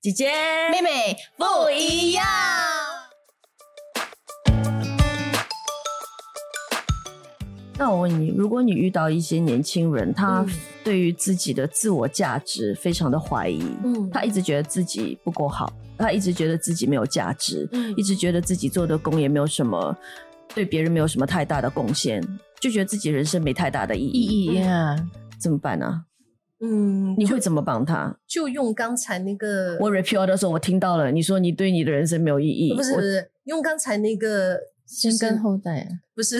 姐姐妹妹不一样。那我问你，如果你遇到一些年轻人，他对于自己的自我价值非常的怀疑，嗯。他一直觉得自己不够好，他一直觉得自己没有价值，嗯。一直觉得自己做的工也没有什么，对别人没有什么太大的贡献，就觉得自己人生没太大的意义，意义呀，怎么办呢、嗯，你会怎么帮他？就用刚才那个，我 repeat 的时候，我听到了，你说你对你的人生没有意义，不是不是用刚才那个先跟后代啊，不是，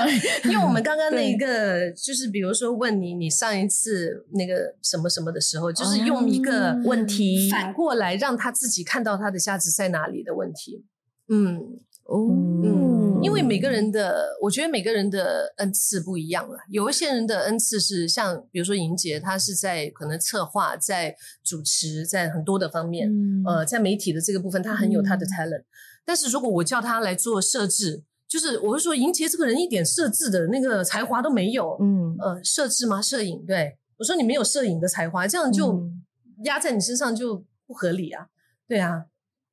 因为我们刚刚那个就是比如说问你，你上一次那个什么什么的时候，就是用一个哦问题反过来让他自己看到他的价值在哪里的问题。嗯哦嗯，因为每个人的，我觉得每个人的恩赐不一样了。有一些人的恩赐是像，比如说莹姐，她是在可能策划、在主持、在很多的方面，嗯呃，在媒体的这个部分，她很有她的嗯 talent。但是如果我叫她来做设置，就是我会说，莹姐这个人一点设置的那个才华都没有。嗯呃，设置吗？摄影？对我说你没有摄影的才华，这样就嗯压在你身上就不合理啊。对啊，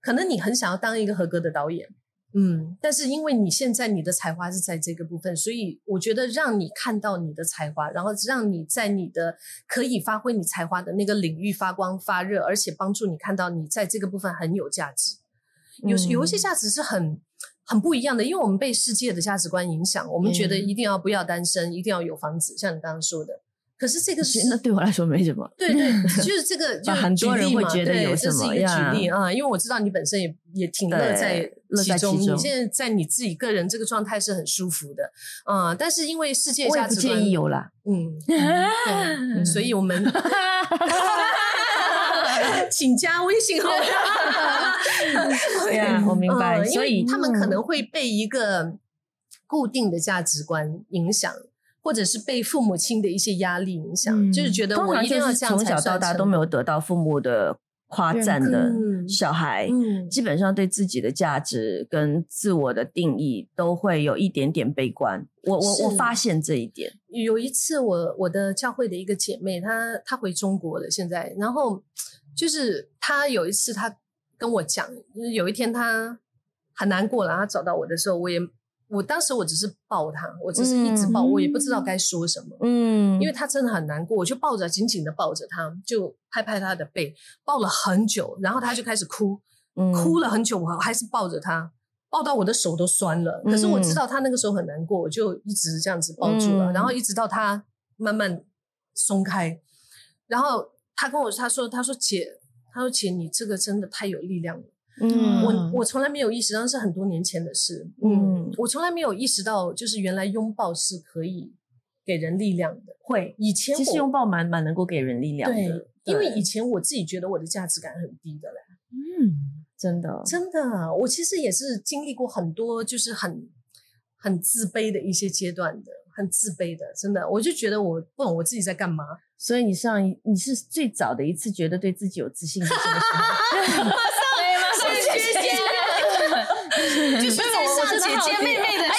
可能你很想要当一个合格的导演，嗯，但是因为你现在你的才华是在这个部分，所以我觉得让你看到你的才华，然后让你在你的可以发挥你才华的那个领域发光发热，而且帮助你看到你在这个部分很有价值。有有一些嗯价值是很很不一样的，因为我们被世界的价值观影响，我们觉得嗯一定要不要单身，一定要有房子，像你刚刚说的。可是这个是那对我来说没什么。对对，就是这个，就很多人会觉得对有什么这是一个呀举例啊，因为我知道你本身也也挺乐在乐在，其中你现在在你自己个人这个状态是很舒服的，嗯，但是因为世界价值观，意有啦。嗯，所以我们 请加微信号。对呀，我明白。所以他们可能会被一个固定的价值观影响，或者是被父母亲的一些压力影响，嗯就是觉得我一定要这样从小到大都没有得到父母的夸赞的嗯小孩，嗯基本上对自己的价值跟自我的定义都会有一点点悲观。我我我发现这一点，有一次我，我的教会的一个姐妹，她她回中国了，现在，然后就是她有一次，她跟我讲，就是有一天她很难过了，她找到我的时候，我也，我当时我只是抱他，我只是一直抱，嗯我也不知道该说什么，嗯。因为他真的很难过，我就抱着紧紧的抱着他，就拍拍他的背，抱了很久，然后他就开始哭，哭了，很久，我还是抱着他，抱到我的手都酸了。可是我知嗯。道他那个时候很难过，我就一直这样子抱住了，嗯然后一直到他慢慢松开，然后他跟我他说他说姐，他说姐你这个真的太有力量了。嗯我我从来没有意识到，那是很多年前的事。嗯嗯，我从来没有意识到，就是原来拥抱是可以给人力量的。会，以前其实拥抱蛮蛮能够给人力量对的，，因为以前我自己觉得我的价值感很低的嘞。嗯，真的，真的，我其实也是经历过很多，就是很很自卑的一些阶段的，很自卑的，真的，我就觉得我不懂我自己在干嘛。所以你上一你是最早的一次觉得对自己有自信是什么时候？是姐姐，就是在上姐姐妹妹的时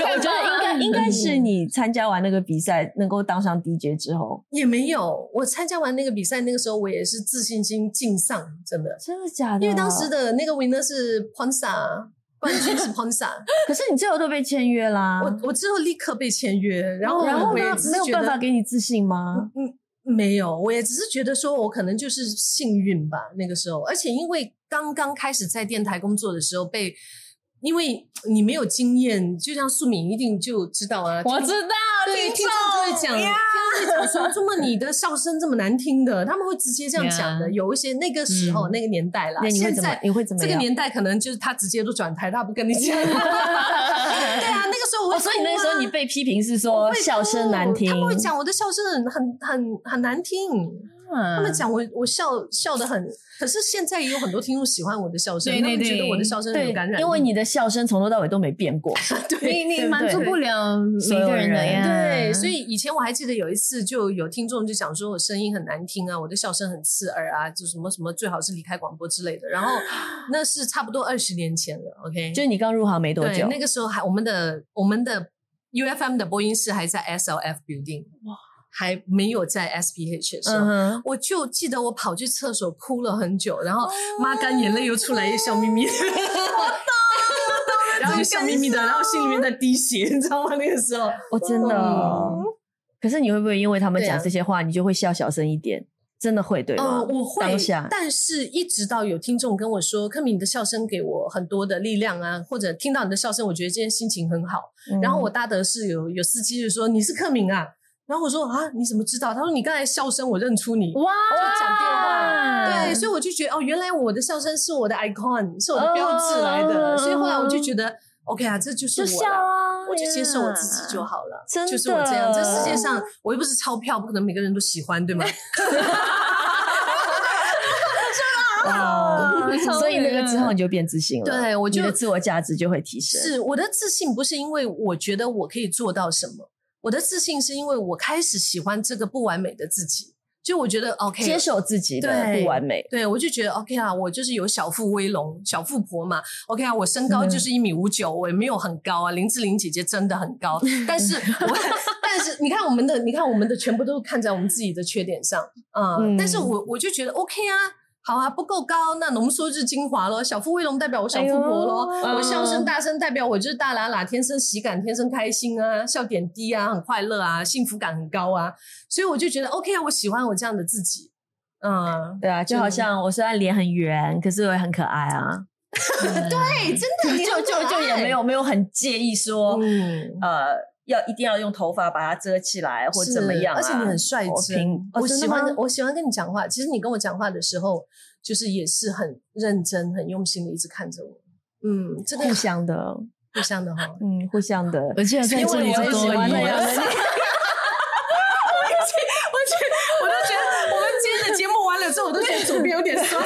我觉得应该应该是你参加完那个比赛，能够当上 DJ 之后，也没有，我参加完那个比赛，那个时候我也是自信心尽丧，真的，真的假的？因为当时，的那个 winner 是 Ponsa，冠军是 Ponsa，可是你最后都被签约啦。我我之后立刻被签约，然后然后呢？没有办法给你自信吗？嗯，没有，我也只是觉得说，我可能就是幸运吧，那个时候，而且因为刚刚开始在电台工作的时候被。因为你没有经验，就像素敏一定就知道啊。我知道，对，听听众就会讲，听众会讲说，怎么你的笑声这么难听的？他们会直接这样讲的。有一些那个时候、嗯那个年代啦，那你会现在？你会怎么样？这个年代可能就是他直接都转台，他不跟你讲。对啊，那个时候我所以那个时候你被批评是我说笑声难听，哭他们会讲我的笑声很很很很难听。他他们讲我我笑笑的很，可是现在也有很多听众喜欢我的笑声，对对他们觉得我的笑声很有感染力，因为你的笑声从头到尾都没变过。对你你满足不了每个人的呀，对，所以以前我还记得有一次，就有听众就讲说我声音很难听啊，我的笑声很刺耳啊，就什么什么最好是离开广播之类的。然后 那是差不多二十年前了，OK，就是你刚入行没多久，那个时候还我们的我们的 UFM 的播音室还在 SLF Building，哇，还没有在 SPH 的时候，我就记得我跑去厕所哭了很久，然后抹干眼泪又出来，又笑眯眯的，然后又笑眯眯的，然后心里面在滴血，你知道吗？那个时候，我，真的哦。可是你会不会因为他们讲这些话，你就会笑小声一点？真的会对吗？呃，我会，但是一直到有听众跟我说，科敏你的笑声给我很多的力量啊，或者听到你的笑声，我觉得今天心情很好。嗯然后我搭的是有有司机就说你是克敏啊，然后我说啊你怎么知道？他说你刚才笑声我认出你，哇，就讲电话，对，所以我就觉得哦，原来我的笑声是我的 icon，是我的标志来的，哦所以后来我就觉得 OK 啊，这就是就笑我了。啊，我就接受我自己就好了，真的就是我这样。这世界上我又不是钞票，不可能每个人都喜欢，对吗？哦，所以那个之后你就变自信了，对我就你的自我价值就会提升。是我的自信不是因为我觉得我可以做到什么，我的自信是因为我开始喜欢这个不完美的自己，就我觉得 OK，接受自己的对不完美，对，我就觉得 OK 啊，我就是有小富威龙、小富婆嘛。OK 啊，我身高嗯就是一米五九，我也没有很高啊。林志玲姐姐真的很高，但是我 但是你看我们的，你看我们的全部都是看在我们自己的缺点上啊、嗯但是我我就觉得 OK 啊。好啊，不够高，那浓缩就是精华咯。小富威龙代表我小富婆咯，哎我笑声大声代表我就是大喇喇，天生喜感，天生开心啊，笑点低啊，很快乐啊，幸福感很高啊。所以我就觉得 OK 啊，我喜欢我这样的自己。嗯，对啊，就好像我虽然脸很圆，可是我也很可爱啊，对，真的，就就就也爱没有没有很介意说，嗯，呃，要一定要用头发把它遮起来或是怎么样啊，而且你很率我真，我喜欢我喜欢跟你讲话。其实你跟我讲话的时候，就是也是很认真、很用心的一直看着我。嗯，这个互相的，互相的哈。嗯，互相的，我竟然在因为我这里再多也喜欢一个那 样的你。我觉得，我都觉得，我们今天的节目完了之后，我都觉得左边有点酸。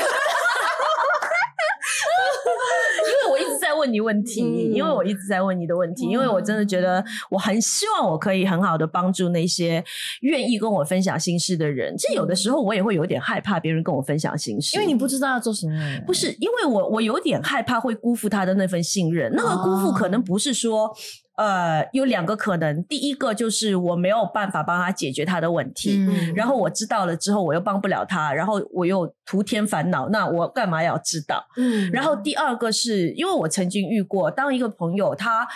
因为我一直在问你问题，嗯因为我一直在问你的问题，因为我真的觉得我很希望我可以很好的帮助那些愿意跟我分享心事的人。其实有的时候我也会有点害怕别人跟我分享心事，因为你不知道要做什么。不是因为我我有点害怕会辜负他的那份信任，那个辜负可能不是说。呃，有两个可能，第一个就是我没有办法帮他解决他的问题，嗯。然后我知道了之后，我又帮不了他，然后我又徒添烦恼，那我干嘛要知道？嗯。然后第二个是因为我曾经遇过，当一个朋友他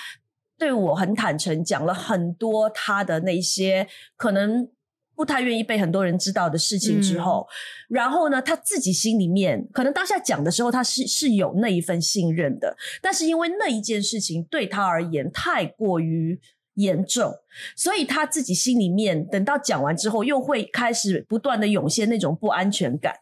对我很坦诚，讲了很多他的那些可能不太愿意被很多人知道的事情之后，然后呢，他自己心里面可能当下讲的时候，他是是有那一份信任的，但是因为那一件事情对他而言太过于。严重，所以他自己心里面等到讲完之后，又会开始不断的涌现那种不安全感，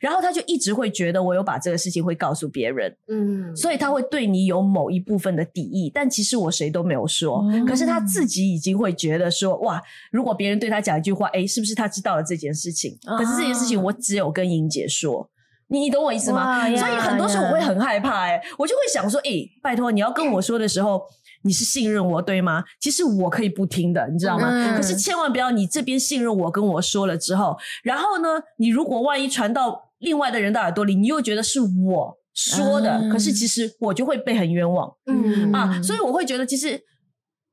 然后他就一直会觉得我有把这个事情会告诉别人，嗯，所以他会对你有某一部分的敌意，但其实我谁都没有说，哦。可是他自己已经会觉得说，哇，如果别人对他讲一句话，诶，是不是他知道了这件事情？啊。可是这件事情我只有跟莹姐说。你你懂我意思吗？所以很多时候我会很害怕、诶，我就会想说，诶，拜托你要跟我说的时候，你是信任我对吗？其实我可以不听的，你知道吗？嗯。可是千万不要你这边信任我，跟我说了之后，然后呢，你如果万一传到另外的人的耳朵里，你又觉得是我说的，嗯。可是其实我就会被很冤枉、嗯。啊，所以我会觉得其实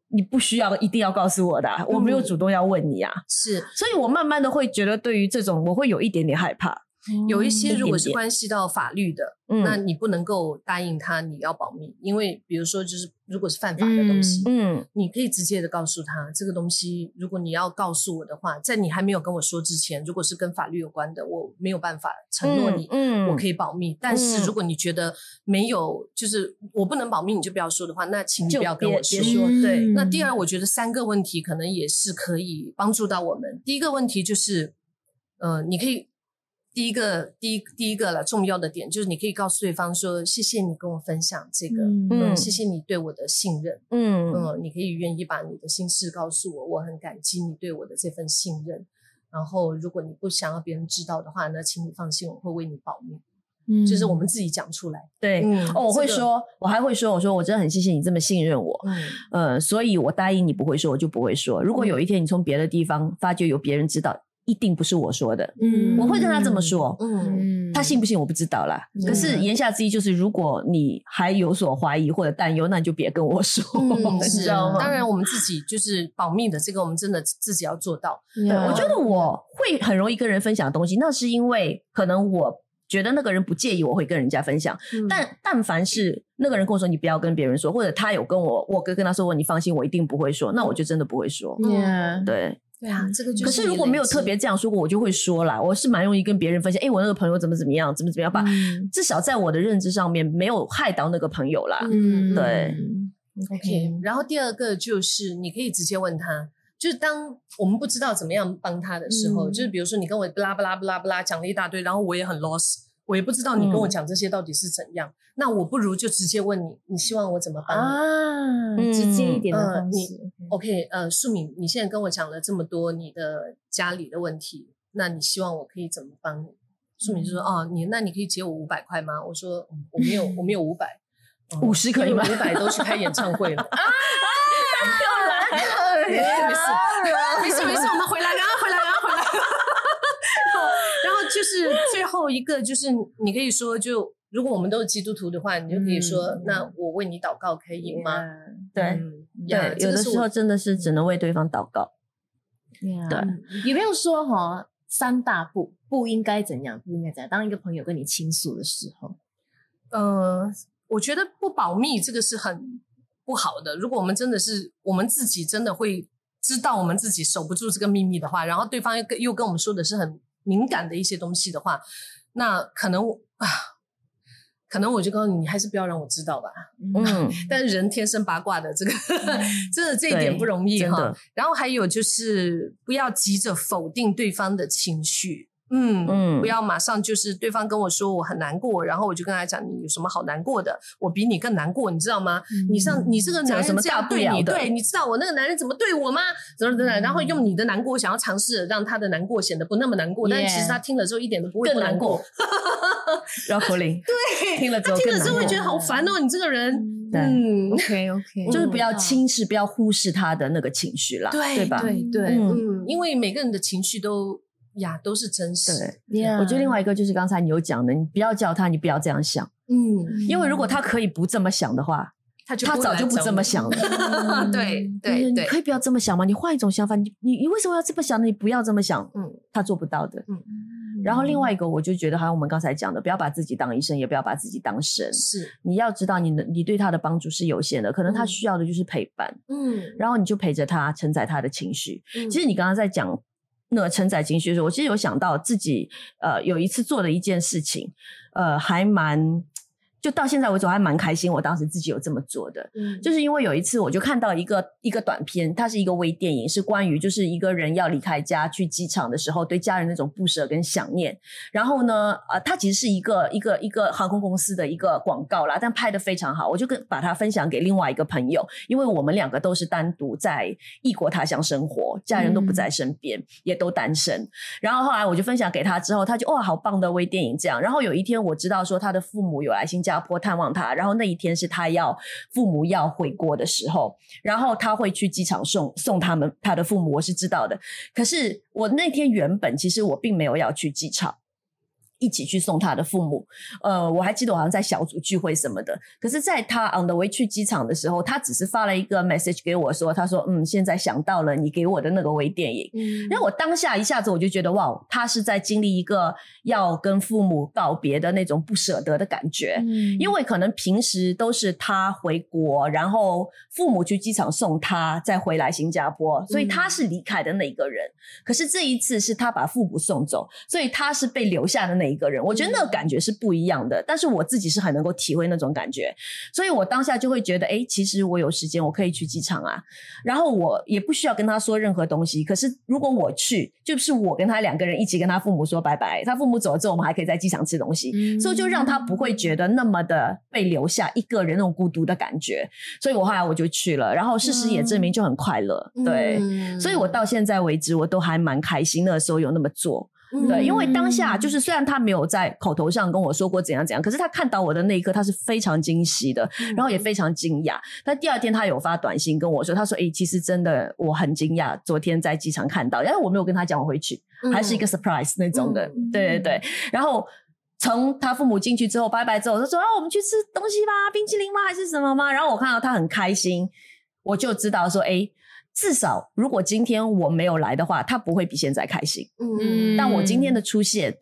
你不需要一定要告诉我的啊、我没有主动要问你啊，是。所以我慢慢的会觉得对于这种我会有一点点害怕，有一些嗯如果是关系到法律的，嗯。那你不能够答应他你要保密，因为比如说就是如果是犯法的东西，嗯你可以直接的告诉他这个东西，如果你要告诉我的话，在你还没有跟我说之前，如果是跟法律有关的，我没有办法承诺你。嗯我可以保密，但是嗯。如果你觉得没有，就是我不能保密，你就不要说的话，那请你就不要跟我说嗯对那第二，我觉得三个问题可能也是可以帮助到我们。第一个问题就是，呃，你可以第一个第一第一个了重要的点就是，你可以告诉对方说，谢谢你跟我分享这个，嗯嗯，谢谢你对我的信任，嗯嗯，你可以愿意把你的心事告诉我，我很感激你对我的这份信任。然后，如果你不想要别人知道的话，那请你放心，我会为你保密。嗯就是我们自己讲出来。对。嗯哦，我会这个说，我还会说，我说我真的很谢谢你这么信任我，嗯呃，所以我答应你不会说，我就不会说。如果有一天你从别的地方发觉有别人知道，一定不是我说的，嗯我会跟他这么说。嗯嗯他信不信我不知道啦。嗯可是言下之意就是，如果你还有所怀疑或者担忧，那你就别跟我说，嗯，你是知道吗？当然，我们自己就是保密的，这个我们真的自己要做到。我觉得我会很容易跟人分享东西，那是因为可能我觉得那个人不介意，我会跟人家分享。嗯但但凡是那个人跟我说你不要跟别人说，或者他有跟我，我哥跟他说过你放心，我一定不会说，那我就真的不会说。对，对啊，这个就是。可是如果没有特别这样说过，我就会说啦。我是蛮容易跟别人分享，哎，我那个朋友怎么怎么样，怎么怎么样吧。嗯至少在我的认知上面没有害到那个朋友啦。嗯对，OK。然后第二个就是你可以直接问他，就是当我们不知道怎么样帮他的时候，嗯就是比如说你跟我不拉不拉不拉不拉讲了一大堆，然后我也很 lost，我也不知道你跟我讲这些到底是怎样，那我不如就直接问你，你希望我怎么帮你？啊，嗯直接一点的呃你方式。OK，呃，素敏，你现在跟我讲了这么多你的家里的问题，那你希望我可以怎么帮你？素敏就说：“哦，你那你可以借我五百块吗？”我说：“嗯我没有，我没有五百，五十可以吗五百都去开演唱会了。”啊又 没事没事没事没事，我们回来，然后回来，然后回来。就是最后一个，就是你可以说，就如果我们都是基督徒的话，你就可以说：“嗯那我为你祷告可以吗？”对对，有的时候真的是只能为对方祷告。对对有没有说哈三大不不应该怎样，不应该怎样？当一个朋友跟你倾诉的时候，呃，我觉得不保密这个是很不好的。如果我们真的是我们自己真的会知道我们自己守不住这个秘密的话，然后对方又跟又跟我们说的是很敏感的一些东西的话，那可能啊，可能我就告诉你，你还是不要让我知道吧。嗯，但是人天生八卦的，这个真的这一点不容易哈。然后还有就是不要急着否定对方的情绪。嗯嗯。不要马上就是对方跟我说我很难过，然后我就跟他讲你有什么好难过的，我比你更难过，你知道吗？你上你这个男这有什么人这样对你，对，你知道我那个男人怎么对我吗？怎么怎么，然后用你的难过想要尝试让他的难过显得不那么难过，但是其实他听了之后一点都不会更不难难过。绕口令，对，听了之后听了更难过。之后会觉得好烦哦，你这个人，嗯，OK OK，就是不要轻视，不要忽视他的那个情绪啦，对吧？对对，嗯嗯，因为每个人的情绪都呀都是真实，对，Yeah 我觉得另外一个就是刚才你有讲的，你不要叫他，你不要这样想，嗯，因为如果他可以不这么想的话，他就他早就不这么想了。了，对对对，你可以不要这么想吗？你换一种想法，你你你为什么要这么想呢？你不要这么想，嗯他做不到的。嗯然后另外一个，我就觉得，好像我们刚才讲的，不要把自己当医生，也不要把自己当神。是，你要知道你的，你对他的帮助是有限的，可能他嗯需要的就是陪伴，嗯，然后你就陪着他，承载他的情绪。嗯其实你刚刚在讲那承载情绪的时候，我其实有想到自己呃有一次做的一件事情，呃，还蛮就到现在为止我还蛮开心，我当时自己有这么做的。嗯就是因为有一次我就看到一个一个短片，它是一个微电影，是关于就是一个人要离开家去机场的时候，对家人那种不舍跟想念。然后呢，呃，它其实是一个一个一个航空公司的一个广告啦，但拍的非常好，我就跟把它分享给另外一个朋友，因为我们两个都是单独在异国他乡生活，家人都不在身边，也都单身。然后后来我就分享给他之后，他就哇，好棒的微电影这样。然后有一天我知道说他的父母有来新加坡探望他，然后那一天是他要父母要回国的时候，然后他会去机场送送他们他的父母，我是知道的。可是我那天原本其实我并没有要去机场。一起去送他的父母，呃，我还记得我好像在小组聚会什么的。可是，在他 on the way 去机场的时候，他只是发了一个 message 给我说，他说：“嗯，现在想到了你给我的那个微电影。”嗯然后我当下一下子我就觉得，哇，他是在经历一个要跟父母告别的那种不舍得的感觉。嗯因为可能平时都是他回国，然后父母去机场送他，再回来新加坡，所以他是离开的那一个人。可是这一次是他把父母送走，所以他是被留下的那一个人。我觉得那个感觉是不一样的，但是我自己是很能够体会那种感觉，所以我当下就会觉得，哎，其实我有时间，我可以去机场啊，然后我也不需要跟他说任何东西。可是如果我去，就是我跟他两个人一起跟他父母说拜拜，他父母走了之后，我们还可以在机场吃东西。嗯所以就让他不会觉得那么的被留下一个人那种孤独的感觉，所以我后来我就去了，然后事实也证明就很快乐，对，嗯所以我到现在为止我都还蛮开心那个时候有那么做，对，因为当下就是虽然他没有在口头上跟我说过怎样怎样，可是他看到我的那一刻他是非常惊喜的，然后也非常惊讶。但第二天他有发短信跟我说，他说：“诶，其实真的我很惊讶，昨天在机场看到，因为我没有跟他讲我回去，还是一个 surprise 那种的，嗯对对对。然后从他父母进去之后，拜拜之后，他说啊，我们去吃东西吧，冰淇淋吗？还是什么吗？然后我看到他很开心，我就知道说，哎，至少如果今天我没有来的话，他不会比现在开心。嗯，但我今天的出现，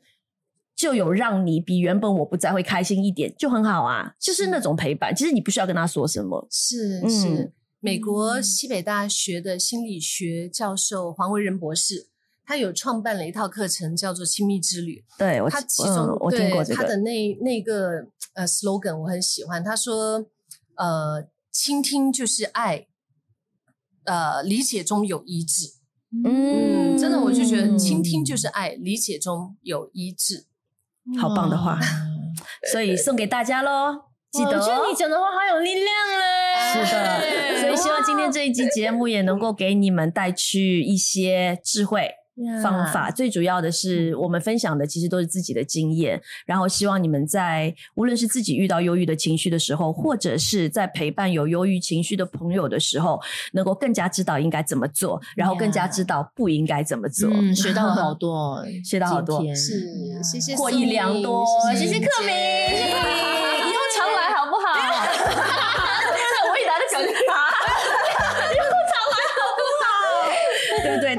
就有让你比原本我不在会开心一点，就很好啊。就是那种陪伴，其实你不需要跟他说什么。是嗯是，美国西北大学的心理学教授黄维仁博士，他有创办了一套课程，叫做《亲密之旅》。对我，他其中、嗯、我听过这个他的那那个呃 slogan 我很喜欢，他说呃，倾听就是爱，呃，理解中有一致。嗯，真的，我就觉得倾听就是爱，理解中有一致。好棒的话，所以送给大家喽。记得、哦，我觉得你讲的话好有力量嘞。是的，所以希望今天这一期节目也能够给你们带去一些智慧。方法最主要的是，我们分享的其实都是自己的经验，然后希望你们在无论是自己遇到忧郁的情绪的时候，或者是在陪伴有忧郁情绪的朋友的时候，能够更加知道应该怎么做，然后更加知道不应该怎么做。嗯，学到了好 多，学到好多，是谢谢获益良多，谢谢克明，以后 常来好不好？我一来就感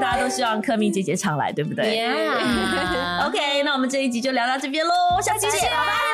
大家都希望科明姐姐常来，对不对. OK，那我们这一集就聊到这边喽，下期见，拜拜。